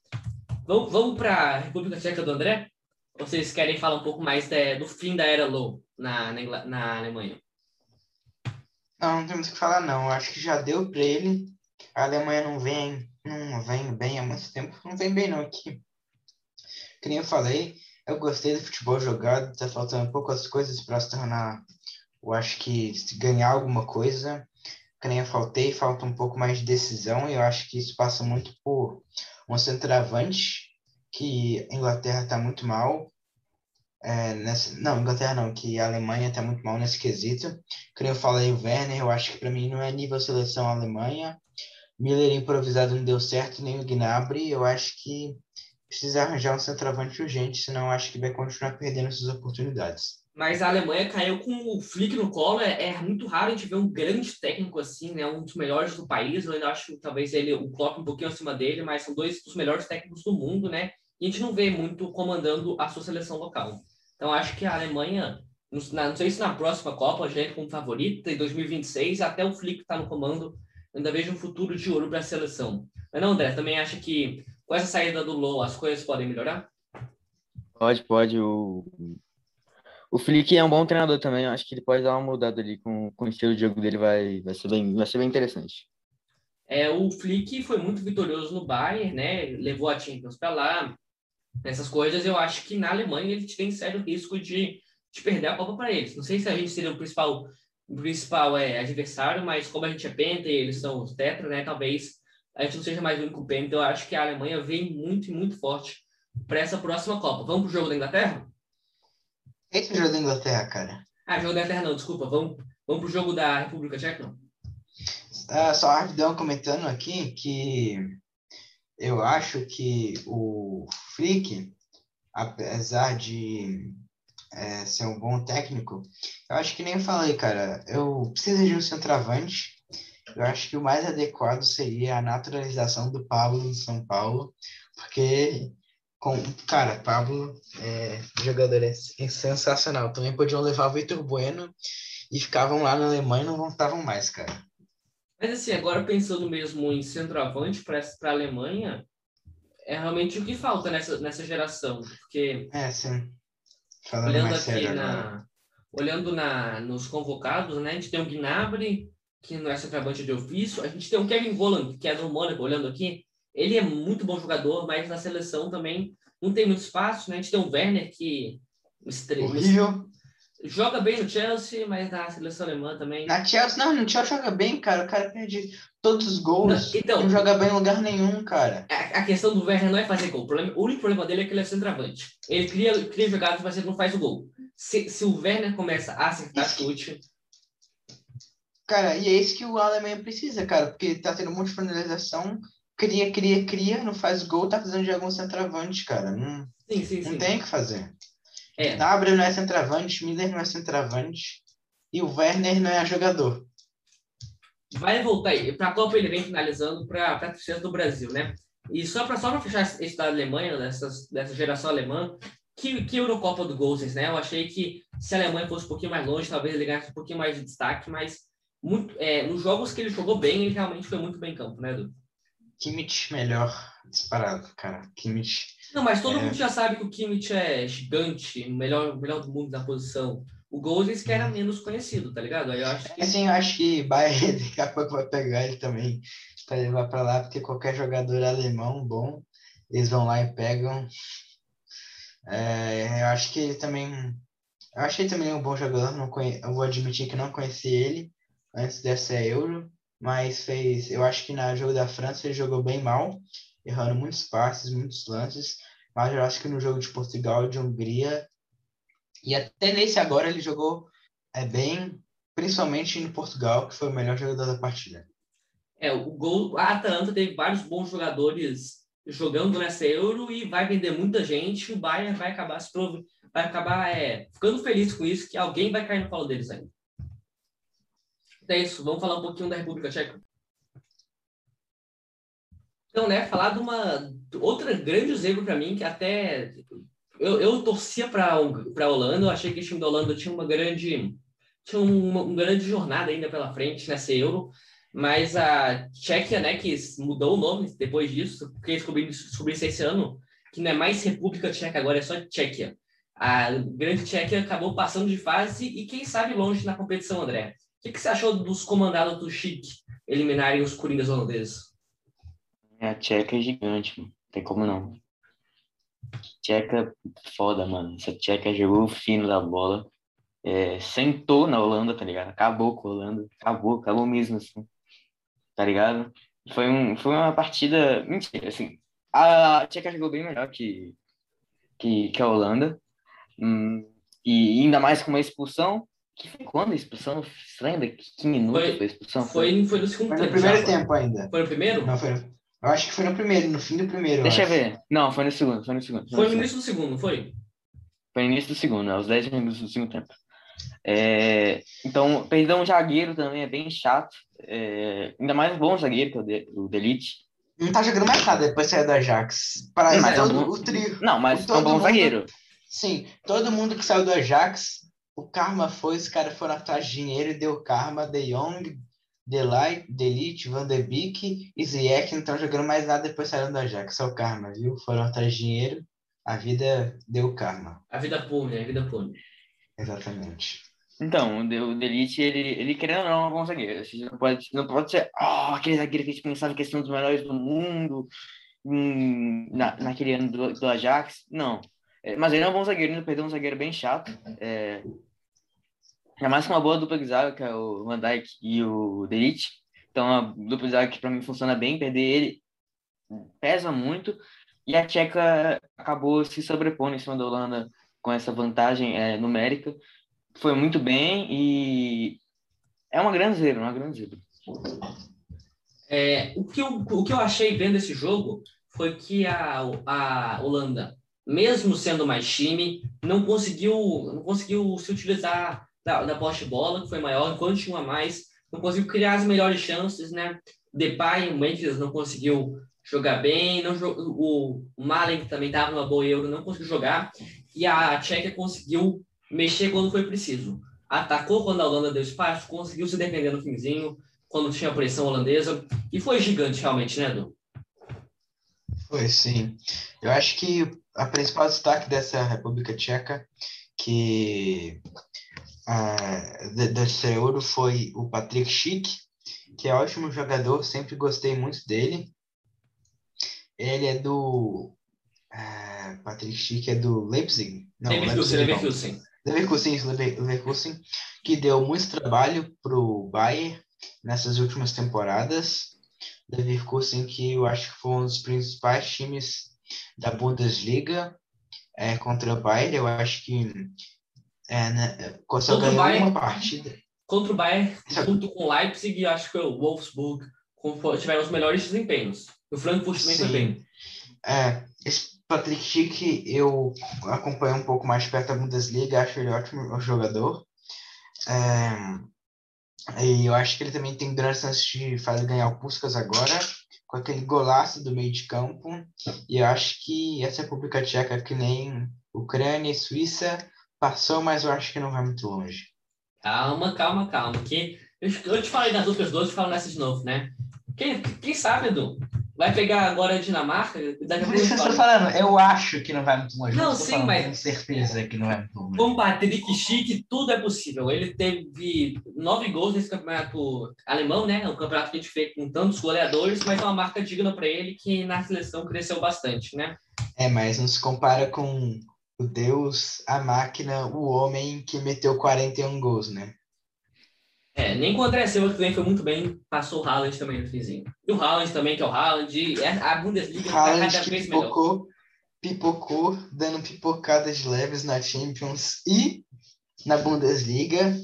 Vamos, vamos para a República Tcheca do André? Vocês querem falar um pouco mais de, do fim da era Low na, na, na Alemanha? Não, não temos que falar não. Acho que já deu para ele. A Alemanha não vem, não vem bem há muito tempo. Não vem bem não aqui. Nem eu falei, eu gostei do futebol jogado, tá faltando poucas coisas para se tornar, eu acho que ganhar alguma coisa, que eu faltei, falta um pouco mais de decisão, e eu acho que isso passa muito por um centroavante, que a Inglaterra está muito mal, é, nessa, não, Inglaterra não, que a Alemanha está muito mal nesse quesito. Como eu falei, o Werner, eu acho que para mim não é nível seleção Alemanha. Miller improvisado não deu certo, nem o Gnabry. Eu acho que precisa arranjar um centroavante urgente, senão acho que vai continuar perdendo essas oportunidades. Mas a Alemanha caiu com o Flick no colo. É, é, muito raro a gente ver um grande técnico assim, né? Um dos melhores do país. Eu ainda acho talvez ele o Klopp um pouquinho acima dele, mas são dois dos melhores técnicos do mundo, né? E a gente não vê muito comandando a sua seleção local. Então acho que a Alemanha, não, não sei se na próxima Copa já é como favorita, em 2026, até o Flick está no comando. Ainda vejo um futuro de ouro para a seleção. Mas não, André, também acha que com essa saída do Low, as coisas podem melhorar? Pode, pode. O, o Flick é um bom treinador também. Acho que ele pode dar uma mudada ali com, com o estilo de jogo dele, vai, vai, ser, bem, vai ser bem interessante. É, o Flick foi muito vitorioso no Bayern, né? Levou a Champions para lá. Essas coisas, eu acho que na Alemanha ele tem sério risco de, de perder a Copa para eles. Não sei se a gente seria o principal, o principal é, adversário, mas como a gente é penta e eles são os tetra, né? Talvez a gente não seja mais o único. Então, eu acho que a Alemanha vem muito e muito forte para essa próxima Copa. Vamos pro jogo da Inglaterra? Esse é o jogo da Inglaterra, cara. Ah, jogo da Inglaterra não, desculpa. Vamos, vamos pro jogo da República Tcheca? Uh, só rapidão comentando aqui que eu acho que o Flick, apesar de é, ser um bom técnico, eu acho que nem falei, cara, eu preciso de um centroavante. Eu acho que o mais adequado seria a naturalização do Pablo no São Paulo, porque, com, cara, Pablo é jogador é sensacional. Também podiam levar o Vitor Bueno e ficavam lá na Alemanha e não voltavam mais, cara. Mas assim, agora pensando mesmo em centroavante para a Alemanha, é realmente o que falta nessa, nessa geração, porque... É, sim. Falando olhando aqui na... Olhando na, nos convocados, né? A gente tem o Gnabry, que não é centroavante de ofício. A gente tem o Kevin Volland, que é do Mônaco, olhando aqui. Ele é muito bom jogador, mas na seleção também não tem muito espaço, né? A gente tem o Werner, que... Horrível joga bem no Chelsea, mas na seleção alemã também. Na Chelsea, não, no Chelsea joga bem, cara. O cara perde todos os gols. Não, então, não joga bem em lugar nenhum, cara. A, a, questão do Werner não é fazer gol. O, problema, o único problema dele é que ele é centroavante. Ele cria, cria jogadas, mas ele não faz o gol. Se, se o Werner começa a acertar chute. Cara, e é isso que o Alemanha precisa, cara, porque tá tendo um monte de finalização, cria, cria, cria, não faz gol, tá precisando de algum centroavante, cara. Não, sim, sim, não sim. tem o que fazer. É. Gnabry não é centroavante, Miller não é centroavante e o Werner não é jogador. Vai voltar aí. Para a Copa ele vem finalizando para a torcida do Brasil, né? E só para só fechar esse da Alemanha, dessa, dessa geração alemã, que, que Eurocopa do Gozens, né? Eu achei que se a Alemanha fosse um pouquinho mais longe, talvez ele ganhasse um pouquinho mais de destaque, mas muito, é, nos jogos que ele jogou bem, ele realmente foi muito bem em campo, né, Edu? Kimmich melhor disparado, cara. Kimmich não, mas todo é. mundo já sabe que o Kimmich é gigante, o melhor, o melhor do mundo na posição. O Gozens que era menos conhecido, tá ligado? Aí eu acho que... Assim, eu acho que Bayern daqui a pouco vai pegar ele também para levar para lá, porque qualquer jogador alemão bom, eles vão lá e pegam. É, eu acho que ele também... Eu achei também um bom jogador, não conhe... eu vou admitir que não conheci ele antes dessa Euro, mas fez... Eu acho que na jogo da França ele jogou bem mal, errando muitos passes, muitos lances, mas eu acho que no jogo de Portugal de Hungria, e até nesse agora ele jogou é, bem, principalmente no Portugal, que foi o melhor jogador da partida. É, o gol, a Atalanta teve vários bons jogadores jogando nessa Euro e vai vender muita gente, o Bayern vai acabar se prov... vai acabar é, ficando feliz com isso, que alguém vai cair no colo deles ainda. Então é isso, vamos falar um pouquinho da República Tcheca. Então, né, falar de uma outra grande zebra para mim, que até eu, eu torcia para a Holanda, eu achei que o time da Holanda tinha uma grande tinha uma, uma, grande jornada ainda pela frente nessa Euro, mas a Tchequia, né, que mudou o nome depois disso, porque descobri, descobri isso esse ano, que não é mais República Tcheca, agora é só Tchequia. A grande Tchequia acabou passando de fase e quem sabe longe na competição, André. O que, que você achou dos comandados do Chic eliminarem os Coringas holandeses? É, a Tcheca é gigante, mano. Tem como não. Tcheca, foda, mano. Essa Tcheca jogou o fino da bola. É, sentou na Holanda, tá ligado? Acabou com a Holanda. Acabou, acabou mesmo, assim. Tá ligado? Foi, um, foi uma partida. Mentira, assim. A Tcheca jogou bem melhor que, que, que a Holanda. Hum, e ainda mais com uma expulsão. Que foi quando a expulsão? Lembra? Que minuto foi, foi a expulsão? Foi, foi no segundo foi no tempo. primeiro tempo ainda. Foi no primeiro? Não, foi. Eu acho que foi no primeiro, no fim do primeiro. Deixa eu ver. Não, foi no segundo, foi no segundo. Foi, no início do segundo, não foi? Foi no início do segundo, aos 10 minutos do segundo tempo. É, então, perder um zagueiro também é bem chato. É, ainda mais um bom zagueiro, que é o, de, o Delite. Não tá jogando mais nada depois de sair do Ajax. Para mas todo, é um bom, o trio. Não, mas é um bom mundo, zagueiro. Sim, todo mundo que saiu do Ajax, o karma foi, os caras foram atrás de dinheiro e deu karma. De Jong, Delite, Van de Beek e Ziyech não estão jogando mais nada depois saíram do Ajax. Só o karma, viu? Foram atrás de dinheiro, a vida deu karma. A vida pune, a vida pune. Exatamente. Então, o Delite, ele, ele querendo ou não, é um bom zagueiro. Não pode, não pode ser oh, aquele zagueiro que a gente pensava que é um dos melhores do mundo hum, na, naquele ano do, do Ajax. Não. É, mas ele é um bom zagueiro, ele perdeu um zagueiro bem chato. É, é mais que uma boa dupla de zaga, que é o Van Dijk e o Delite. Então, a dupla de zaga que para mim funciona bem, perder ele pesa muito. E a Tcheca acabou se sobrepondo em cima da Holanda com essa vantagem é, numérica. Foi muito bem e é uma grande zebra, uma grande zebra. É, o, que eu, o que eu achei vendo esse jogo foi que a, a Holanda, mesmo sendo mais time, não conseguiu, não conseguiu se utilizar da, da poste bola, que foi maior, enquanto tinha uma mais, não conseguiu criar as melhores chances, né? Depay, o Memphis não conseguiu jogar bem, não o, Malen, que também estava numa boa Euro, não conseguiu jogar, e a Tchequia conseguiu mexer quando foi preciso. Atacou quando a Holanda deu espaço, conseguiu se defender no finzinho, quando tinha a pressão holandesa, e foi gigante realmente, né, Edu? Foi, sim. Eu acho que a principal destaque dessa República Tcheca, que uh, desse Euro, foi o Patrick Schick, que é ótimo jogador, sempre gostei muito dele. Ele é do. Uh, Patrick Schick é do Leipzig? Não, Leverkusen, Leverkusen. Leverkusen, Leverkusen, que deu muito trabalho para o Bayern nessas últimas temporadas. Leverkusen, que eu acho que foi um dos principais times da Bundesliga é, contra o Bayern. Eu acho que é, né, só ganhou Bayern, uma partida. Contra o Bayern, junto com o Leipzig, acho que o Wolfsburg tiveram os melhores desempenhos. O Frankfurt também foi bem. É, esse Patrick Schick, eu acompanho um pouco mais perto da Bundesliga, acho ele ótimo jogador. É, e eu acho que ele também tem grandes chances de fazer ganhar o Puskas agora, com aquele golaço do meio de campo. E eu acho que essa República Tcheca, que nem Ucrânia e Suíça, passou, mas eu acho que não vai muito longe. Calma, calma, calma. Que eu, eu te falei das outras duas, te falo nessa de novo, né? Quem, quem sabe, Edu? Vai pegar agora a Dinamarca? Daqui Por isso que eu estou falando, eu acho que não vai muito longe. Não, sim, mas. Tenho certeza que não vai muito longe. Com o Patrick Schick, tudo é possível. Ele teve nove gols nesse campeonato alemão, né? O campeonato que a gente fez com tantos goleadores, mas é uma marca digna para ele que na seleção cresceu bastante, né? É, mas não se compara com o Deus, a máquina, o homem que meteu 41 gols, né? É, nem com o André Silva, que também foi muito bem, passou o Haaland também no finzinho. E o Haaland também, que é o Haaland, é, a Bundesliga tá cada vez pipocou, melhor. Pipocou, dando pipocadas leves na Champions e na Bundesliga,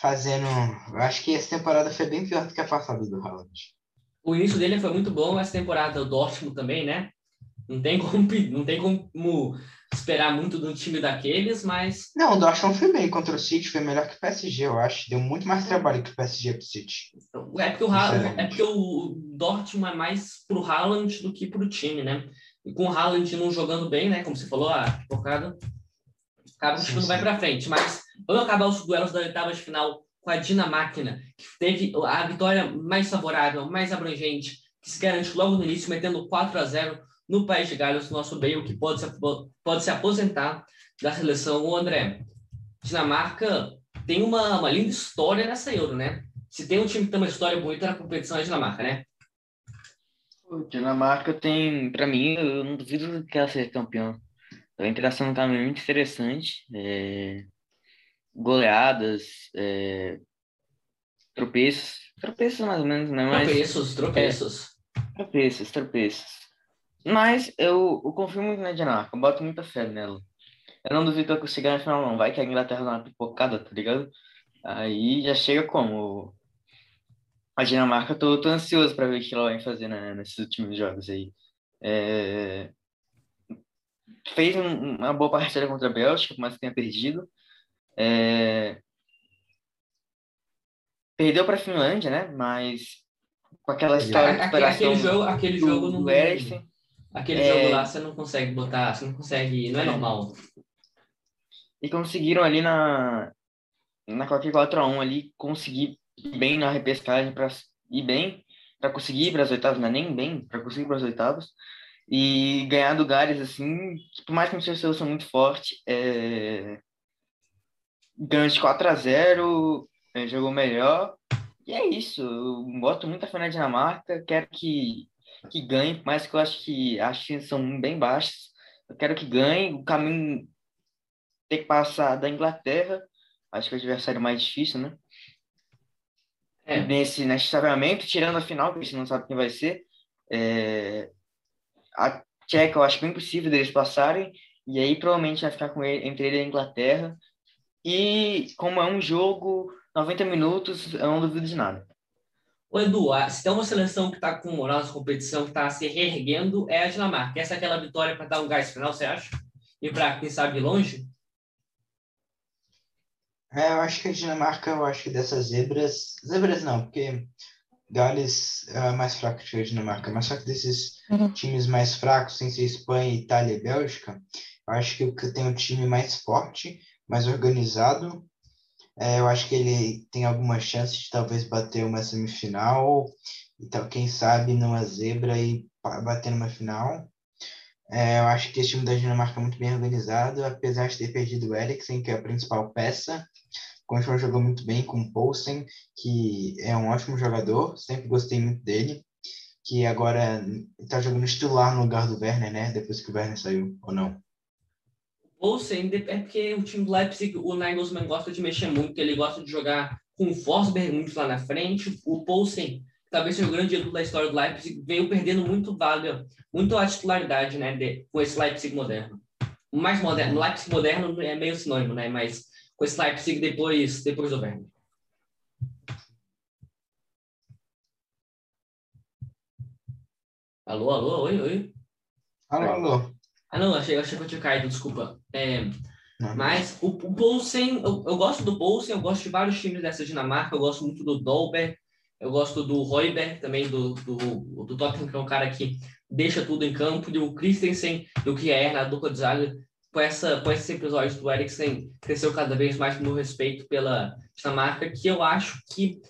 fazendo... Acho que essa temporada foi bem pior do que a passada do Haaland. O início dele foi muito bom, essa temporada o Dortmund também, né? Não tem como, não tem como esperar muito do time daqueles, mas. Não, o Dortmund foi bem contra o City, foi melhor que o PSG, eu acho. Deu muito mais trabalho que o PSG pro City. É porque o, é porque o Dortmund é mais pro Haaland do que pro time, né? E com o Haaland não jogando bem, né? Como você falou, a porcada, acaba que o time não vai para frente. Mas vamos acabar os duelos da oitava de final com a Dinamáquina, que teve a vitória mais favorável, mais abrangente, que se garante logo no início, metendo 4 a 0 no País de Gales, nosso Bale, que pode se, pode se aposentar da seleção. O André, Dinamarca tem uma, uma linda história nessa Euro, né? Se tem um time que tem uma história bonita na competição, é a Dinamarca, né? O Dinamarca tem, para mim, eu não duvido que ela seja campeã. A interação no caminho é muito interessante. É... Goleadas, é... tropeços, tropeços mais ou menos, né? Mas, tropeços, tropeços. É... Tropeços, tropeços. Mas eu, eu confio muito na Dinamarca, eu boto muita fé nela. Eu não duvido que ela chegar na final, não. Vai que a Inglaterra dá uma pipocada, tá ligado? Aí já chega como? A Dinamarca, tô, tô ansioso para ver o que ela vai fazer né, nesses últimos jogos aí. É... Fez um, uma boa partida contra a Bélgica, mas tenha perdido. É... Perdeu para a Finlândia, né? Mas com aquela história de superação aquele jogo, aquele jogo do, do Eriksen, Aquele é... jogo lá você não consegue botar, você não consegue, não é normal. E conseguiram ali na na qualquer 4 a 1 ali conseguir ir bem na repescagem para ir bem para conseguir ir para as oitavas, não é nem bem, para conseguir para as oitavas e ganhar do assim, por mais que não seja seleção muito forte, é... ganhou de 4 a 0, é, jogou melhor. E é isso, eu boto muita fé na Dinamarca, quero que que ganhe, mas que eu acho que as chances são bem baixas. Eu quero que ganhe. O caminho tem que passar da Inglaterra. Acho que é o adversário mais difícil, né? É. Nesse, nesse chaveamento, tirando a final, que a gente não sabe quem vai ser. É... A Tcheca, eu acho bem possível deles passarem. E aí provavelmente vai ficar com ele, entre ele e a Inglaterra. E como é um jogo, 90 minutos, eu não duvido de nada. O Edu, se tem uma seleção que está com moral nessa competição, que está se reerguendo, é a Dinamarca. Essa é aquela vitória para dar um gás final, você acha? E para, quem sabe, longe? É, eu acho que a Dinamarca, eu acho que dessas zebras. Zebras não, porque Gales é mais fraco que a Dinamarca, mas só que desses uhum. times mais fracos, sem ser Espanha, Itália e Bélgica, eu acho que tem um time mais forte, mais organizado. É, eu acho que ele tem alguma chance de talvez bater uma semifinal, então quem sabe numa zebra e bater numa final. É, eu acho que esse time da Dinamarca é muito bem organizado, apesar de ter perdido o Eriksen, que é a principal peça. Continua jogou muito bem com o Poulsen, que é um ótimo jogador, sempre gostei muito dele, que agora está jogando titular no lugar do Werner, né? Depois que o Werner saiu, ou não? Poulsen é porque o time do Leipzig, o Nagelsmann gosta de mexer muito, ele gosta de jogar com o Forsberg muito lá na frente. O Poulsen, talvez seja o grande ídolo da história do Leipzig, veio perdendo muito vaga, muito a titularidade, né, de, com esse Leipzig moderno. O mais moderno, Leipzig moderno é meio sinônimo, né, mas com esse Leipzig depois, depois do Werner. Alô, alô, oi, oi. Alô, alô. Ah, não, achei, achei que eu tinha caído, desculpa. É, mas o, o Poulsen, eu, eu, gosto do Poulsen, eu gosto de vários times dessa Dinamarca, eu gosto muito do Dolberg, eu gosto do Royberg também, do, do, do Tottenham, que é um cara que deixa tudo em campo, e o Christensen, do Kjaer na dupla de zaga, com, essa, com esses episódios do Eriksen, cresceu cada vez mais no respeito pela Dinamarca, que eu acho que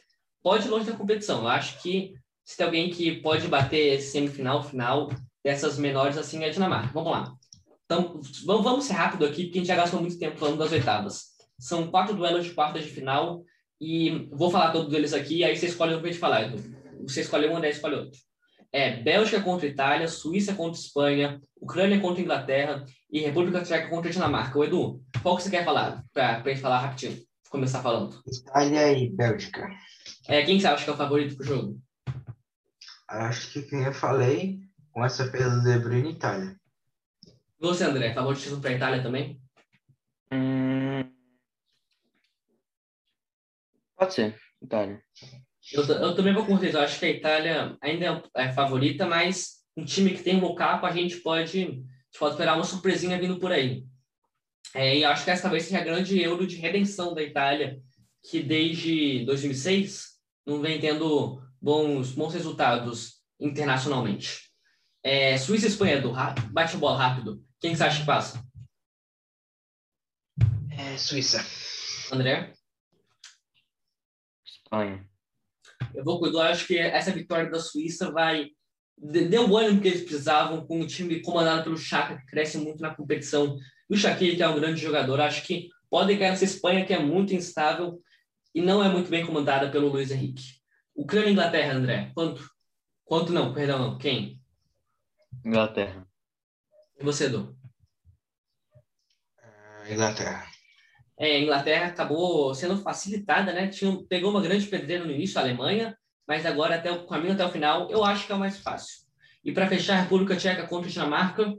pode ir longe da competição. Eu acho que se tem alguém que pode bater semifinal, final, dessas menores assim é a Dinamarca. Vamos lá. Então, vamos ser rápido aqui, porque a gente já gastou muito tempo falando das oitavas. São quatro duelos de quartas de final e vou falar todos eles aqui, aí você escolhe o que eu te falar. Você escolhe um, daí escolhe outro é Bélgica contra Itália, Suíça contra Espanha, Ucrânia contra Inglaterra e República Tcheca contra Dinamarca. O Edu, qual que você quer falar? Para a gente falar rapidinho, começar falando. Itália e Bélgica. É, quem você acha que é o favorito pro jogo? Acho que quem eu falei, com essa perda do De Bruyne, Itália. E você, André, favoritismo para a Itália também? Hum... Pode ser, Itália. Eu, eu também vou com vocês. Eu acho que a Itália ainda é, favorita, mas um time que tem Lukaku, a gente pode, pode esperar uma surpresinha vindo por aí. É, e acho que essa talvez seja a grande euro de redenção da Itália, que desde 2006 não vem tendo bons, bons resultados internacionalmente. É, Suíça e Espanha, do bate bola rápido. Quem você acha que passa? É, Suíça. André? Espanha eu vou cuidar. Acho que essa vitória da Suíça vai deu o ânimo que eles precisavam com um time comandado pelo Chaka, que cresce muito na competição. E o Shaqiri, que é um grande jogador, acho que pode cair nessa Espanha, que é muito instável e não é muito bem comandada pelo Luiz Henrique. Ucrânia e Inglaterra, André, quanto? Quanto não? Perdão, não. Quem? Inglaterra. E você, Edu? Uh, Inglaterra é, a Inglaterra acabou sendo facilitada, né? Tinha, pegou uma grande pedreira no início, a Alemanha, mas agora até o caminho até o final, eu acho que é o mais fácil. E para fechar, a República Tcheca contra a Dinamarca.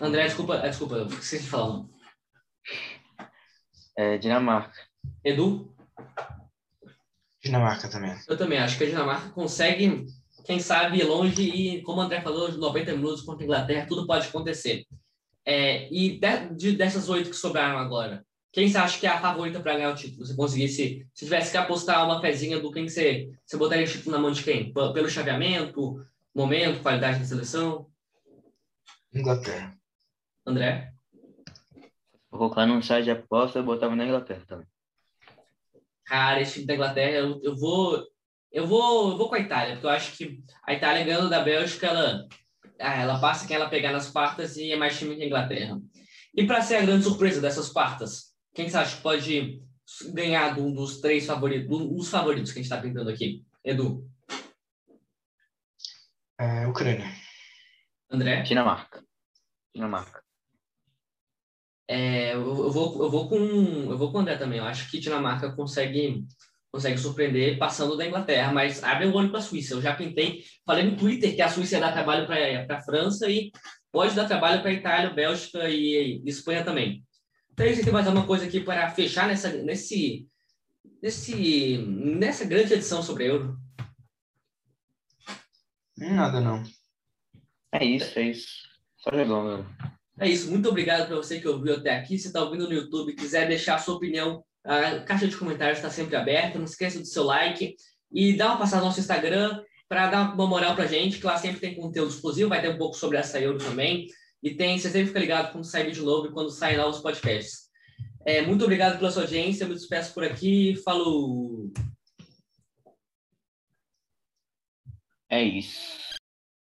André, desculpa, é, desculpa, eu esqueci de falar. É, Dinamarca. Edu? Dinamarca também. Eu também acho que a Dinamarca consegue, quem sabe, longe e, como o André falou, 90 minutos contra a Inglaterra, tudo pode acontecer. É, e de, de, dessas oito que sobraram agora, quem você acha que é a favorita para ganhar o título? Se conseguisse, se tivesse que apostar uma pezinha do quem você, você botaria o título na mão de quem? Pelo chaveamento, momento, qualidade da seleção? Inglaterra. André? Vou colocar num site de aposta, eu botava na Inglaterra também. Cara, esse time da Inglaterra, eu, eu vou. Eu vou, eu vou com a Itália, porque eu acho que a Itália ganhando da Bélgica, ela ah, ela passa quem ela pegar nas quartas e é mais time que a Inglaterra. E para ser a grande surpresa dessas quartas, quem você acha que pode ganhar um dos três favoritos, um dos favoritos que a gente está pintando aqui? Edu? É, Ucrânia. André? Dinamarca. Dinamarca. É, eu, eu, vou, eu, vou com, eu vou com o André também. Eu acho que Dinamarca consegue consegue surpreender passando da Inglaterra, mas abre o olho para a Suíça. Eu já pintei, falei no Twitter que a Suíça ia dar trabalho para a França e pode dar trabalho para a Itália, Bélgica e, e, Espanha também. Então, tem mais alguma coisa aqui para fechar nessa, nesse, nesse, nessa grande edição sobre Euro. Nada não. É isso, é isso. Só jogando. É isso. Muito obrigado para você que ouviu até aqui. Se está ouvindo no YouTube e quiser deixar a sua opinião, a caixa de comentários está sempre aberta. Não esqueça do seu like e dá uma passada no nosso Instagram para dar uma moral para gente, que lá sempre tem conteúdo exclusivo. Vai ter um pouco sobre essa Euro também. E tem, você sempre fica ligado quando sai vídeo novo e quando saem novos podcasts. É, muito obrigado pela sua audiência. Eu me despeço por aqui. Falou! É isso.